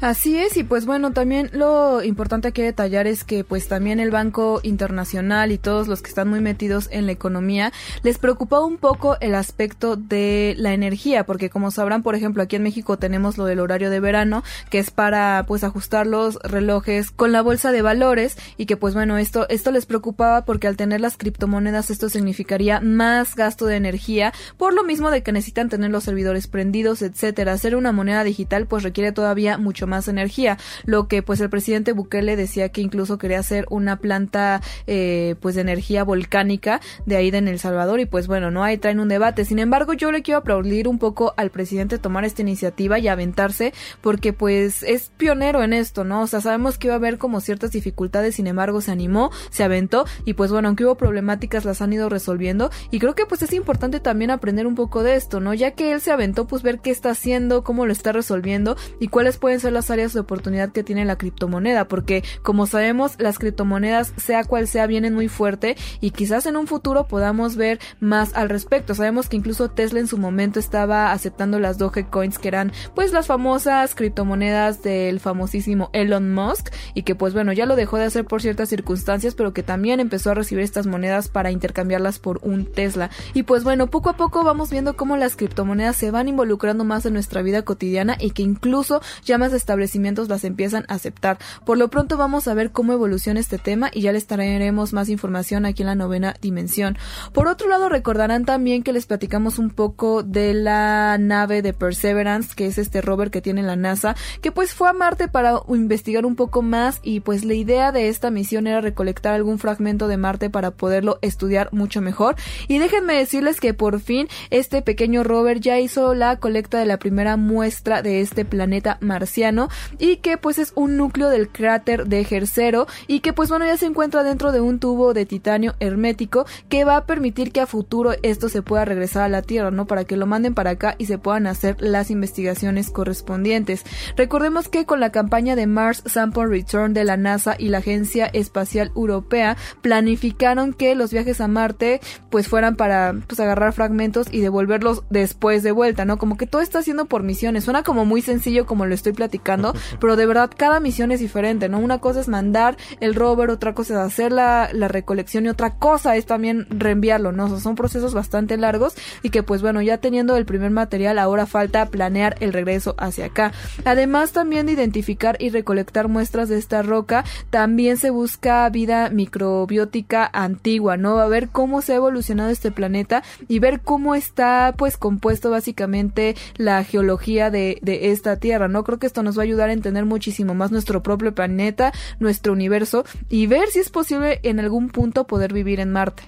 Así es, y pues bueno, también lo importante que detallar es que pues también el Banco Internacional y todos los que están muy metidos en la economía les preocupa un poco el aspecto de la energía, porque como sabrán, por ejemplo, aquí en México tenemos lo del horario de verano, que es para pues ajustar los relojes con la bolsa de valores y que pues bueno, esto esto les preocupaba porque al tener las criptomonedas esto significaría más gasto de energía, por lo mismo de que necesitan tener los servidores prendidos, etcétera. Hacer una moneda digital pues requiere todavía mucho más energía, lo que pues el presidente Bukele decía que incluso quería hacer una planta eh, pues de energía volcánica de ahí de en El Salvador y pues bueno, no hay traen un debate. Sin embargo, yo le quiero aplaudir un poco al presidente tomar esta iniciativa y aventarse porque pues es pionero en esto, ¿no? O sea, sabemos que iba a haber como ciertas dificultades, sin embargo, se animó, se aventó y pues bueno, aunque hubo problemáticas las han ido resolviendo y creo que pues es importante también aprender un poco de esto, ¿no? Ya que que él se aventó, pues ver qué está haciendo, cómo lo está resolviendo y cuáles pueden ser las áreas de oportunidad que tiene la criptomoneda, porque como sabemos, las criptomonedas, sea cual sea, vienen muy fuerte y quizás en un futuro podamos ver más al respecto. Sabemos que incluso Tesla en su momento estaba aceptando las Dogecoins, que eran pues las famosas criptomonedas del famosísimo Elon Musk y que pues bueno, ya lo dejó de hacer por ciertas circunstancias, pero que también empezó a recibir estas monedas para intercambiarlas por un Tesla. Y pues bueno, poco a poco vamos viendo cómo las criptomonedas se van involucrando más en nuestra vida cotidiana y que incluso ya más establecimientos las empiezan a aceptar. Por lo pronto vamos a ver cómo evoluciona este tema y ya les traeremos más información aquí en la novena dimensión. Por otro lado, recordarán también que les platicamos un poco de la nave de Perseverance, que es este rover que tiene la NASA, que pues fue a Marte para investigar un poco más y pues la idea de esta misión era recolectar algún fragmento de Marte para poderlo estudiar mucho mejor. Y déjenme decirles que por fin este pequeño rover ya hizo la colecta de la primera muestra de este planeta marciano y que pues es un núcleo del cráter de Gercero y que pues bueno ya se encuentra dentro de un tubo de titanio hermético que va a permitir que a futuro esto se pueda regresar a la Tierra, ¿no? Para que lo manden para acá y se puedan hacer las investigaciones correspondientes. Recordemos que con la campaña de Mars Sample Return de la NASA y la Agencia Espacial Europea planificaron que los viajes a Marte pues fueran para pues agarrar fragmentos y devolverlos después de vuelta, ¿no? Como que todo está haciendo por misiones. Suena como muy sencillo como lo estoy platicando, [laughs] pero de verdad cada misión es diferente, ¿no? Una cosa es mandar el rover, otra cosa es hacer la, la recolección y otra cosa es también reenviarlo, ¿no? son procesos bastante largos y que pues bueno, ya teniendo el primer material, ahora falta planear el regreso hacia acá. Además también de identificar y recolectar muestras de esta roca, también se busca vida microbiótica antigua, ¿no? A ver cómo se ha evolucionado este planeta y ver cómo está pues compuesto básicamente la geología de, esta Tierra, ¿no? Creo que esto nos va a ayudar a entender muchísimo más nuestro propio planeta, nuestro universo y ver si es posible en algún punto poder vivir en Marte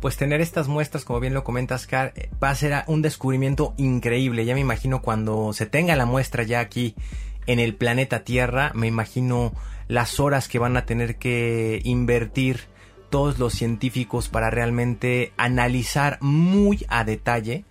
pues tener estas muestras, como bien lo comentas, Car, va a ser un descubrimiento increíble. Ya me imagino cuando se tenga la muestra ya aquí en el planeta Tierra, me imagino las horas que van a tener que invertir todos los científicos para realmente analizar muy a detalle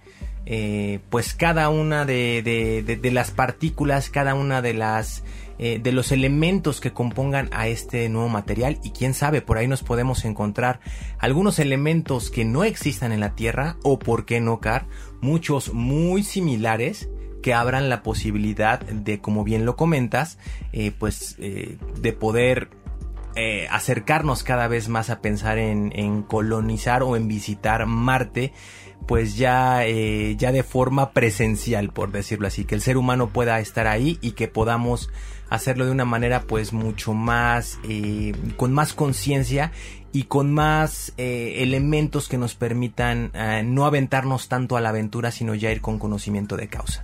eh, pues cada una de, de, las partículas, cada una de las eh, de los elementos que compongan a este nuevo material. Y quién sabe por ahí nos podemos encontrar algunos elementos que no existan en la Tierra o por qué no car muchos muy similares que abran la posibilidad de como bien lo comentas eh, pues de poder acercarnos cada vez más a pensar en, en colonizar o en visitar Marte pues ya, eh, ya de forma presencial, por decirlo así, que el ser humano pueda estar ahí y que podamos hacerlo de una manera pues mucho más, eh, con más conciencia y con más eh, elementos que nos permitan no aventarnos tanto a la aventura, sino ya ir con conocimiento de causa.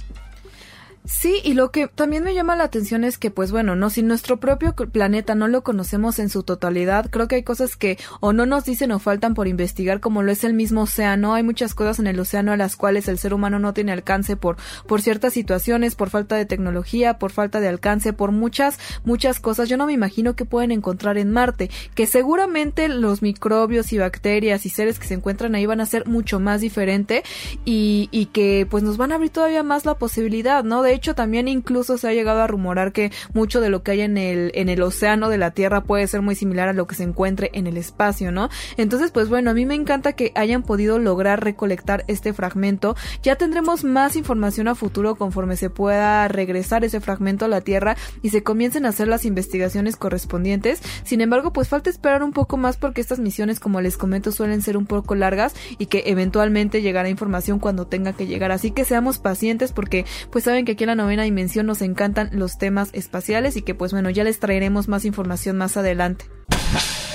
Sí, y lo que también me llama la atención es que, pues bueno, no, si nuestro propio planeta no lo conocemos en su totalidad, creo que hay cosas que o no nos dicen o faltan por investigar, como lo es el mismo océano. Hay muchas cosas en el océano a las cuales el ser humano no tiene alcance por, por ciertas situaciones, por falta de tecnología, por falta de alcance, por muchas, muchas cosas. Yo no me imagino que pueden encontrar en Marte, que seguramente los microbios y bacterias y seres que se encuentran ahí van a ser mucho más diferente y, y que pues nos van a abrir todavía más la posibilidad, ¿no? De hecho, también incluso se ha llegado a rumorar que mucho de lo que hay en el, en el océano de la Tierra puede ser muy similar a lo que se encuentre en el espacio, ¿no? Entonces, pues bueno, a mí me encanta que hayan podido lograr recolectar este fragmento. Ya tendremos más información a futuro conforme se pueda regresar ese fragmento a la Tierra y se comiencen a hacer las investigaciones correspondientes. Sin embargo, pues falta esperar un poco más porque estas misiones, como les comento, suelen ser un poco largas y que eventualmente llegará información cuando tenga que llegar. Así que seamos pacientes porque pues saben que aquí la novena dimensión nos encantan los temas espaciales y que pues bueno, ya les traeremos más información más adelante.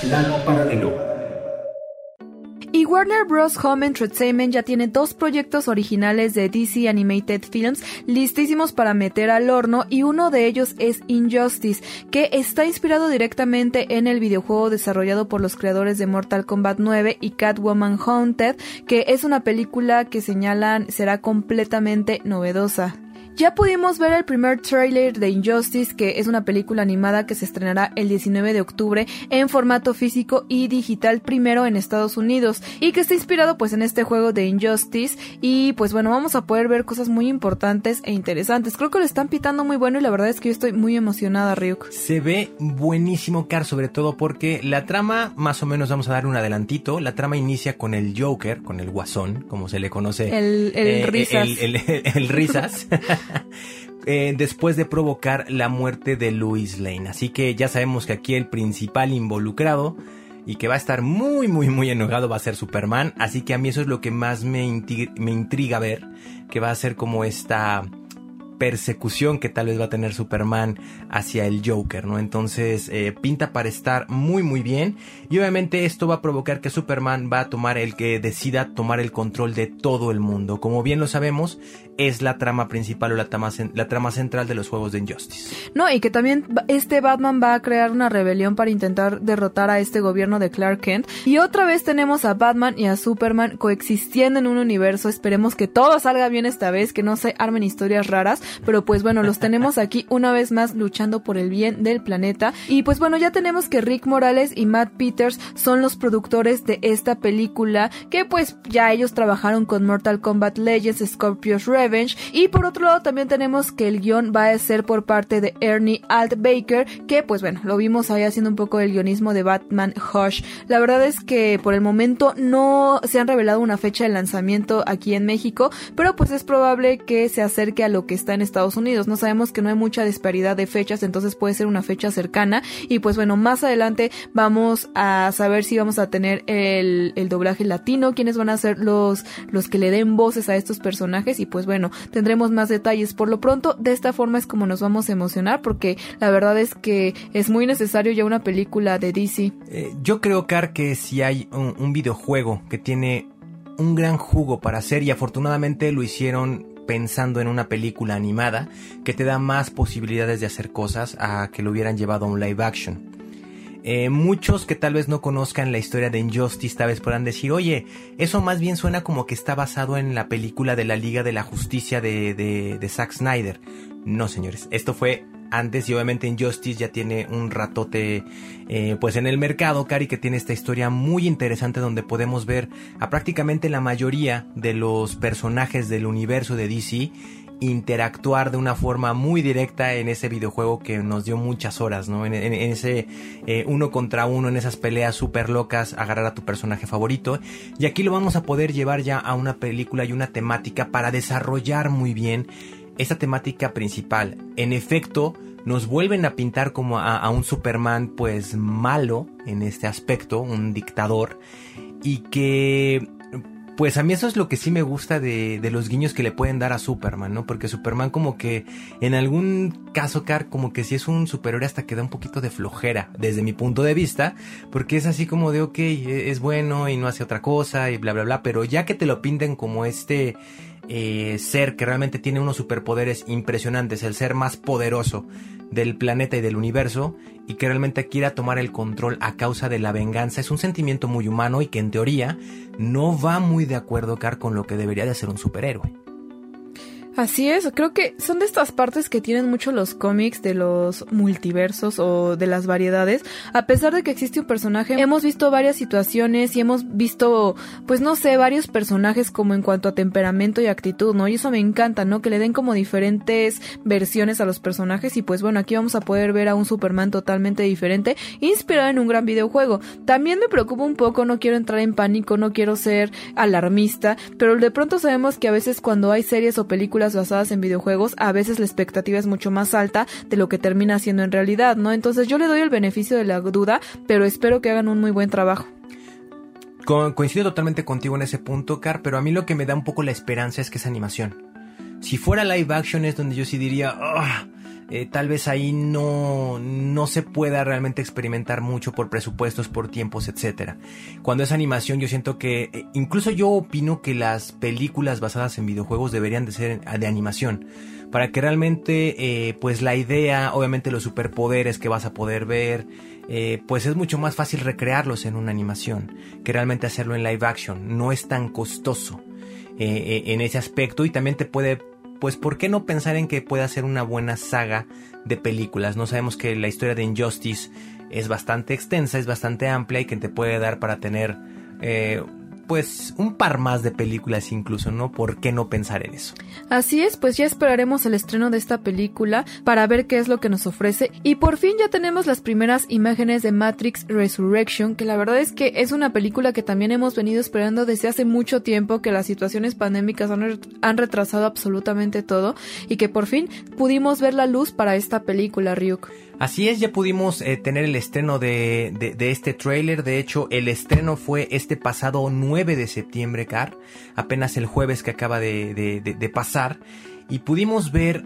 Plano paralelo. Y Warner Bros. Home Entertainment ya tiene dos proyectos originales de DC Animated Films listísimos para meter al horno y uno de ellos es Injustice, que está inspirado directamente en el videojuego desarrollado por los creadores de Mortal Kombat 9 y Catwoman Haunted, que es una película que señalan será completamente novedosa. Ya pudimos ver el primer trailer de Injustice, que es una película animada que se estrenará el 19 de octubre en formato físico y digital primero en Estados Unidos y que está inspirado pues en este juego de Injustice y pues bueno, vamos a poder ver cosas muy importantes e interesantes. Creo que lo están pitando muy bueno y la verdad es que yo estoy muy emocionada, Ryuk. Se ve buenísimo, Car, sobre todo porque la trama, más o menos vamos a dar un adelantito, la trama inicia con el Joker, con el Guasón, como se le conoce. El, el risas. El, el- el risas. [laughs] [laughs] eh, después de provocar la muerte de Louis Lane. Así que ya sabemos que aquí el principal involucrado y que va a estar muy, muy, muy enojado va a ser Superman. Así que a mí eso es lo que más me, inti- me intriga ver, que va a ser como esta persecución que tal vez va a tener Superman hacia el Joker, ¿no? Entonces eh, pinta para estar muy muy bien y obviamente esto va a provocar que Superman va a tomar el que decida tomar el control de todo el mundo. Como bien lo sabemos, es la trama principal o la trama, cen- la trama central de los juegos de Injustice. No, y que también este Batman va a crear una rebelión para intentar derrotar a este gobierno de Clark Kent. Y otra vez tenemos a Batman y a Superman coexistiendo en un universo. Esperemos que todo salga bien esta vez, que no se armen historias raras. Pero pues bueno, los tenemos [laughs] aquí una vez más luchando por el bien del planeta. Y pues bueno, ya tenemos que Rick Morales y Matt Peters son los productores de esta película. Que pues ya ellos trabajaron con Mortal Kombat Legends, Scorpio's Y por otro lado también tenemos que el guion va a ser por parte de Ernie Alt Baker. Que pues bueno, lo vimos ahí haciendo un poco el guionismo de Batman Hush. La verdad es que por el momento no se han revelado una fecha de lanzamiento aquí en México. Pero pues es probable que se acerque a lo que está en Estados Unidos. No sabemos que no hay mucha disparidad de fechas, entonces puede ser una fecha cercana. Y pues bueno, más adelante vamos a saber si vamos a tener el, el doblaje latino, quiénes van a ser los, los que le den voces a estos personajes. Y pues bueno, tendremos más detalles. Por lo pronto, de esta forma es como nos vamos a emocionar, porque la verdad es que es muy necesario ya una película de DC. Eh, yo creo, Car, que si hay un, un videojuego que tiene un gran jugo para hacer y afortunadamente lo hicieron pensando en una película animada que te da más posibilidades de hacer cosas a que lo hubieran llevado a un live action. Eh, muchos que tal vez no conozcan la historia de Injustice tal vez puedan decir, oye, eso más bien suena como que está basado en la película de la Liga de la Justicia de, de, de Zack Snyder. No, señores, esto fue antes y obviamente Injustice ya tiene un ratote eh, pues en el mercado, Cari, que tiene esta historia muy interesante donde podemos ver a prácticamente la mayoría de los personajes del universo de DC interactuar de una forma muy directa en ese videojuego que nos dio muchas horas, ¿no? En, ese eh, uno contra uno, en esas peleas súper locas, agarrar a tu personaje favorito. Y aquí lo vamos a poder llevar ya a una película y una temática para desarrollar muy bien esta temática principal. En efecto, nos vuelven a pintar como a un Superman pues malo en este aspecto, un dictador, y que pues a mí eso es lo que sí me gusta de, de los guiños que le pueden dar a Superman, ¿no? Porque Superman como que en algún caso, Car, como que sí es un superhéroe hasta que da un poquito de flojera, desde mi punto de vista, porque es así como de, ok, e- es bueno y no hace otra cosa y bla, bla, bla, pero ya que te lo pinten como este eh, ser que realmente tiene unos superpoderes impresionantes, el ser más poderoso del planeta y del universo, y que realmente quiera tomar el control a causa de la venganza, es un sentimiento muy humano y que en teoría no va muy de acuerdo, con lo que debería de ser un superhéroe. Así es, creo que son de estas partes que tienen mucho los cómics de los multiversos o de las variedades. A pesar de que existe un personaje, hemos visto varias situaciones y hemos visto, pues no sé, varios personajes como en cuanto a temperamento y actitud, ¿no? Y eso me encanta, ¿no? Que le den como diferentes versiones a los personajes y pues bueno, aquí vamos a poder ver a un Superman totalmente diferente, inspirado en un gran videojuego. También me preocupa un poco, no quiero entrar en pánico, no quiero ser alarmista, pero de pronto sabemos que a veces cuando hay series o películas basadas en videojuegos, a veces la expectativa es mucho más alta de lo que termina siendo en realidad, ¿no? Entonces yo le doy el beneficio de la duda, pero espero que hagan un muy buen trabajo. Co- coincido totalmente contigo en ese punto, Car, pero a mí lo que me da un poco la esperanza es que es animación. Si fuera live action es donde yo sí diría, "Ah, eh, tal vez ahí no, no se pueda realmente experimentar mucho por presupuestos, por tiempos, etcétera. Cuando es animación yo siento que, eh, incluso yo opino que las películas basadas en videojuegos deberían de ser de animación. Para que realmente, eh, pues la idea, obviamente los superpoderes que vas a poder ver, pues es mucho más fácil recrearlos en una animación que realmente hacerlo en live action. No es tan costoso en ese aspecto y también te puede pues ¿por qué no pensar en que pueda ser una buena saga de películas? No sabemos que la historia de Injustice es bastante extensa, es bastante amplia y que te puede dar para tener eh, pues un par más de películas incluso, ¿no? ¿Por qué no pensar en eso? Así es, pues ya esperaremos el estreno de esta película para ver qué es lo que nos ofrece y por fin ya tenemos las primeras imágenes de Matrix Resurrection, que la verdad es que es una película que también hemos venido esperando desde hace mucho tiempo, que las situaciones pandémicas han, han retrasado absolutamente todo y que por fin pudimos ver la luz para esta película, Ryuk. Así es, ya pudimos eh, tener el estreno de, de, este tráiler. De hecho, el estreno fue este pasado 9 de septiembre, Car. Apenas el jueves que acaba de, de pasar. Y pudimos ver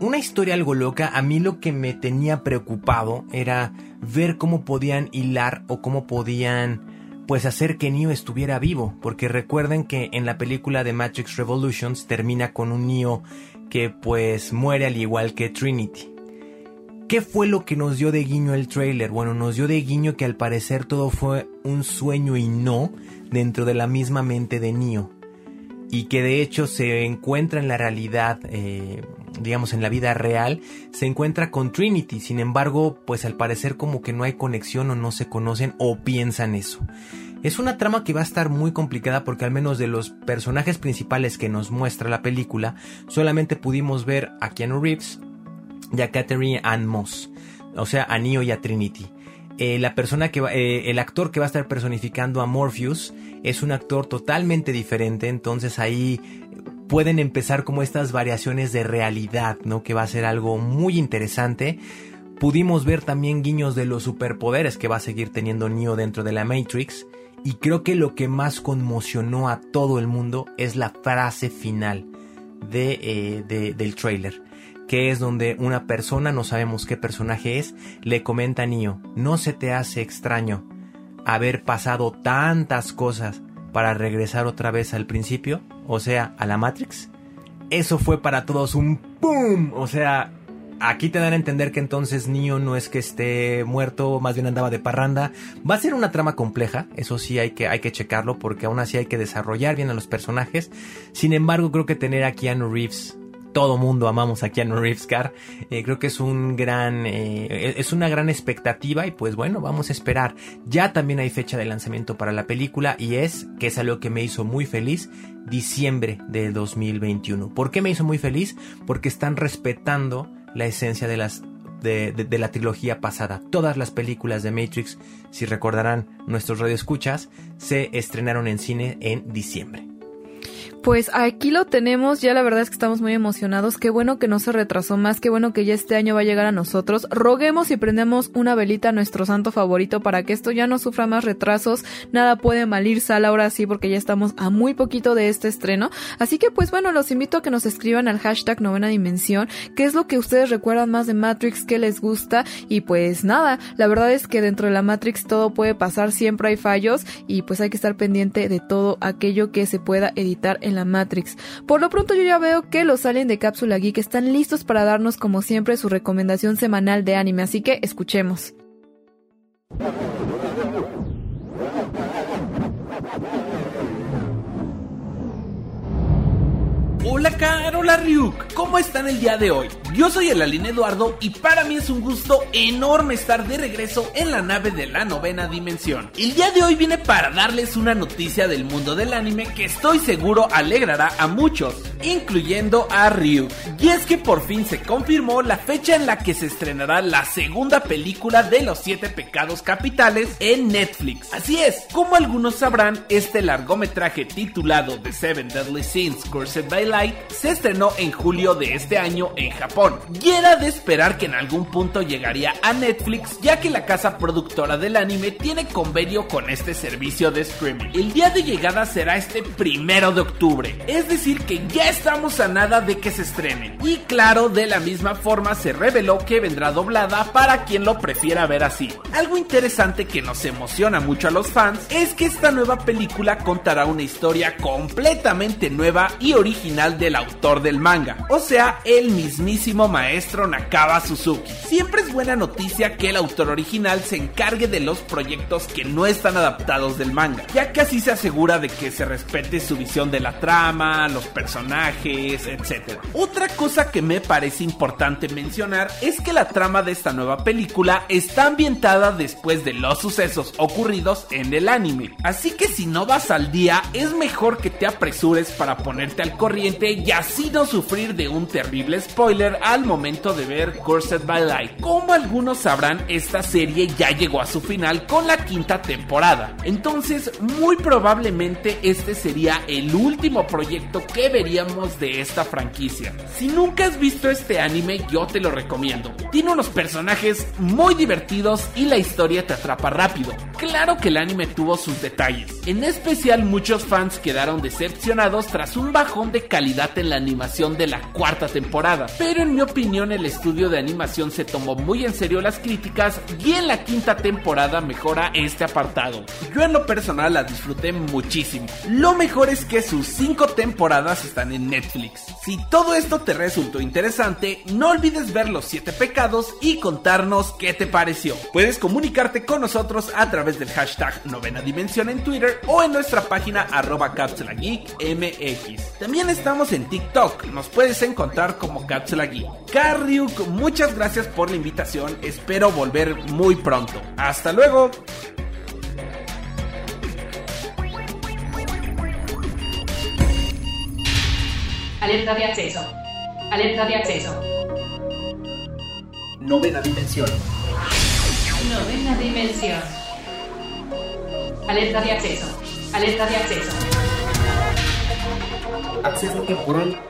una historia algo loca. A mí lo que me tenía preocupado era ver cómo podían hilar o cómo podían pues hacer que Neo estuviera vivo. Porque recuerden que en la película de Matrix Revolutions termina con un Neo que pues muere al igual que Trinity. ¿Qué fue lo que nos dio de guiño el trailer? Bueno, nos dio de guiño que al parecer todo fue un sueño y no dentro de la misma mente de Neo. Y que de hecho se encuentra en la realidad, eh, digamos en la vida real, se encuentra con Trinity. Sin embargo, pues al parecer como que no hay conexión o no se conocen o piensan eso. Es una trama que va a estar muy complicada porque al menos de los personajes principales que nos muestra la película, solamente pudimos ver a Keanu Reeves, y a Catherine Ann Moss, o sea, a Neo y a Trinity. Eh, la persona que va, eh, el actor que va a estar personificando a Morpheus es un actor totalmente diferente, entonces ahí pueden empezar como estas variaciones de realidad, ¿no? Que va a ser algo muy interesante. Pudimos ver también guiños de los superpoderes que va a seguir teniendo Neo dentro de la Matrix. Y creo que lo que más conmocionó a todo el mundo es la frase final de, eh, del trailer que es donde una persona, no sabemos qué personaje es, le comenta a Neo, ¿no se te hace extraño haber pasado tantas cosas para regresar otra vez al principio? O sea, a la Matrix. Eso fue para todos un ¡boom! O sea, aquí te dan a entender que entonces Neo no es que esté muerto, más bien andaba de parranda. Va a ser una trama compleja, eso sí hay que, hay que checarlo porque aún así hay que desarrollar bien a los personajes. Sin embargo, creo que tener a Keanu Reeves todo mundo amamos a Keanu Reeves Car. Eh, creo que es un gran, eh, es una gran expectativa y pues bueno, vamos a esperar. Ya también hay fecha de lanzamiento para la película y es, que es algo que me hizo muy feliz, diciembre de 2021. ¿Por qué me hizo muy feliz? Porque están respetando la esencia de las de, de, la trilogía pasada. Todas las películas de Matrix, si recordarán nuestros radioescuchas, se estrenaron en cine en diciembre. Pues aquí lo tenemos, ya la verdad es que estamos muy emocionados, qué bueno que no se retrasó más, qué bueno que ya este año va a llegar a nosotros. Roguemos y prendemos una velita a nuestro santo favorito para que esto ya no sufra más retrasos, nada puede mal ir sal ahora sí porque ya estamos a muy poquito de este estreno. Así que pues bueno, los invito a que nos escriban al hashtag novena dimensión, qué es lo que ustedes recuerdan más de Matrix, qué les gusta y pues nada, la verdad es que dentro de la Matrix todo puede pasar, siempre hay fallos y pues hay que estar pendiente de todo aquello que se pueda editar en la Matrix. Por lo pronto yo ya veo que los salen de Cápsula Geek están listos para darnos como siempre su recomendación semanal de anime, así que escuchemos. Hola Car, hola Ryuk, ¿cómo están el día de hoy? Yo soy el Aline Eduardo y para mí es un gusto enorme estar de regreso en la nave de la novena dimensión. El día de hoy viene para darles una noticia del mundo del anime que estoy seguro alegrará a muchos, incluyendo a Ryuk. Y es que por fin se confirmó la fecha en la que se estrenará la segunda película de los siete pecados capitales en Netflix. Así es, como algunos sabrán, este largometraje titulado The Seven Deadly Sins Cursed by Light se estrenó en julio de este año en Japón y era de esperar que en algún punto llegaría a Netflix ya que la casa productora del anime tiene convenio con este servicio de streaming. El día de llegada será este primero de octubre, es decir que ya estamos a nada de que se estrene. Y claro, de la misma forma se reveló que vendrá doblada para quien lo prefiera ver así. Algo interesante que nos emociona mucho a los fans es que esta nueva película contará una historia completamente nueva y original del autor del manga, o sea, el mismísimo maestro Nakaba Suzuki. Siempre es buena noticia que el autor original se encargue de los proyectos que no están adaptados del manga, ya que así se asegura de que se respete su visión de la trama, los personajes, etc. Otra cosa que me parece importante mencionar es que la trama de esta nueva película está ambientada después de los sucesos ocurridos en el anime, así que si no vas al día es mejor que te apresures para ponerte al corriente y así no sufrir de un terrible spoiler al momento de ver Cursed by Light. Como algunos sabrán, esta serie ya llegó a su final con la quinta temporada, entonces muy probablemente este sería el último proyecto que veríamos de esta franquicia. Si nunca has visto este anime, yo te lo recomiendo. Tiene unos personajes muy divertidos y la historia te atrapa rápido. Claro que el anime tuvo sus detalles, en especial muchos fans quedaron decepcionados tras un bajón de calidad en la animación de la cuarta temporada, pero mi opinión el estudio de animación se tomó muy en serio las críticas y en la quinta temporada mejora este apartado. Yo en lo personal la disfruté muchísimo. Lo mejor es que sus cinco temporadas están en Netflix. Si todo esto te resultó interesante, no olvides ver los 7 pecados y contarnos qué te pareció. Puedes comunicarte con nosotros a través del hashtag novena dimensión en Twitter o en nuestra página arroba cápsula geek mx. También estamos en TikTok, nos puedes encontrar como cápsula geek. Carryuk, muchas gracias por la invitación, espero volver muy pronto. Hasta luego. Alerta de acceso. Alerta de acceso. Novena dimensión. Novena dimensión. Alerta de acceso. Alerta de acceso. Acceso temporal.